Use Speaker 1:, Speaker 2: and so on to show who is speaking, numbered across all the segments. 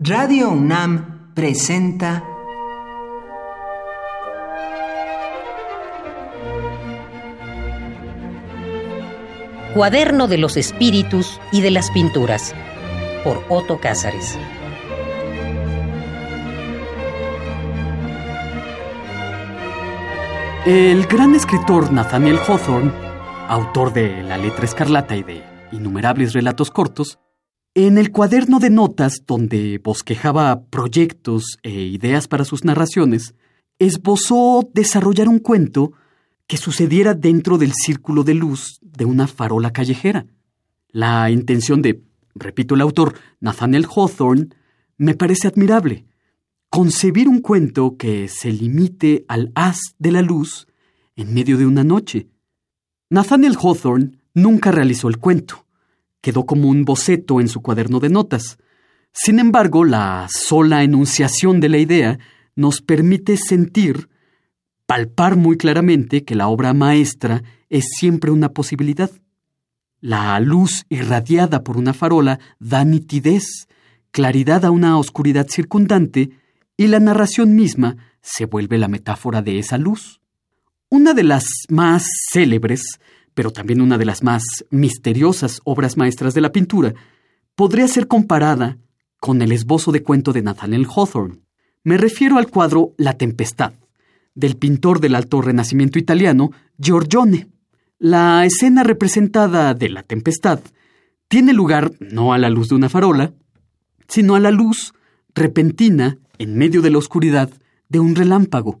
Speaker 1: Radio UNAM presenta
Speaker 2: Cuaderno de los Espíritus y de las Pinturas por Otto Cázares.
Speaker 3: El gran escritor Nathaniel Hawthorne, autor de La letra escarlata y de innumerables relatos cortos, en el cuaderno de notas donde bosquejaba proyectos e ideas para sus narraciones, esbozó desarrollar un cuento que sucediera dentro del círculo de luz de una farola callejera. La intención de, repito el autor, Nathaniel Hawthorne, me parece admirable. Concebir un cuento que se limite al haz de la luz en medio de una noche. Nathaniel Hawthorne nunca realizó el cuento quedó como un boceto en su cuaderno de notas. Sin embargo, la sola enunciación de la idea nos permite sentir, palpar muy claramente que la obra maestra es siempre una posibilidad. La luz irradiada por una farola da nitidez, claridad a una oscuridad circundante, y la narración misma se vuelve la metáfora de esa luz. Una de las más célebres pero también una de las más misteriosas obras maestras de la pintura, podría ser comparada con el esbozo de cuento de Nathaniel Hawthorne. Me refiero al cuadro La Tempestad, del pintor del alto renacimiento italiano Giorgione. La escena representada de La Tempestad tiene lugar no a la luz de una farola, sino a la luz repentina, en medio de la oscuridad, de un relámpago.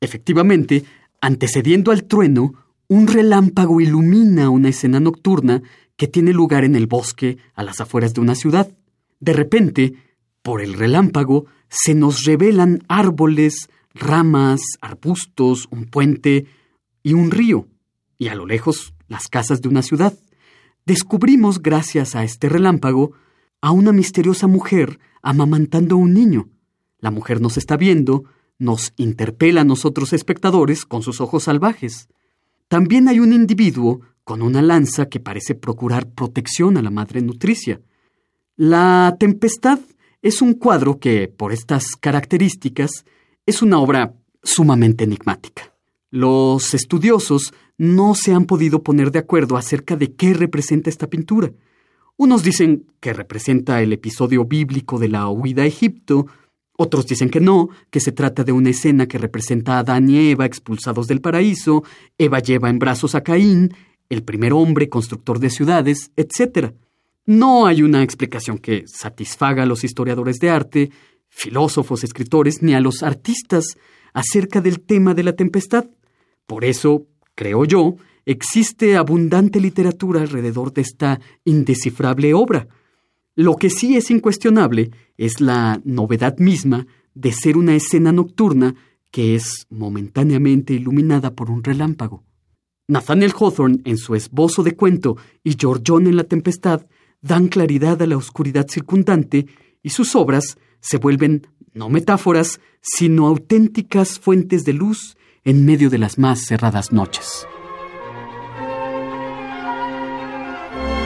Speaker 3: Efectivamente, antecediendo al trueno, un relámpago ilumina una escena nocturna que tiene lugar en el bosque a las afueras de una ciudad. De repente, por el relámpago, se nos revelan árboles, ramas, arbustos, un puente y un río, y a lo lejos las casas de una ciudad. Descubrimos, gracias a este relámpago, a una misteriosa mujer amamantando a un niño. La mujer nos está viendo, nos interpela a nosotros espectadores con sus ojos salvajes. También hay un individuo con una lanza que parece procurar protección a la madre nutricia. La Tempestad es un cuadro que, por estas características, es una obra sumamente enigmática. Los estudiosos no se han podido poner de acuerdo acerca de qué representa esta pintura. Unos dicen que representa el episodio bíblico de la huida a Egipto, otros dicen que no, que se trata de una escena que representa a Adán y Eva expulsados del paraíso, Eva lleva en brazos a Caín, el primer hombre constructor de ciudades, etc. No hay una explicación que satisfaga a los historiadores de arte, filósofos, escritores, ni a los artistas acerca del tema de la tempestad. Por eso, creo yo, existe abundante literatura alrededor de esta indescifrable obra. Lo que sí es incuestionable es la novedad misma de ser una escena nocturna que es momentáneamente iluminada por un relámpago. Nathaniel Hawthorne, en su esbozo de cuento, y John en La Tempestad, dan claridad a la oscuridad circundante y sus obras se vuelven no metáforas, sino auténticas fuentes de luz en medio de las más cerradas noches.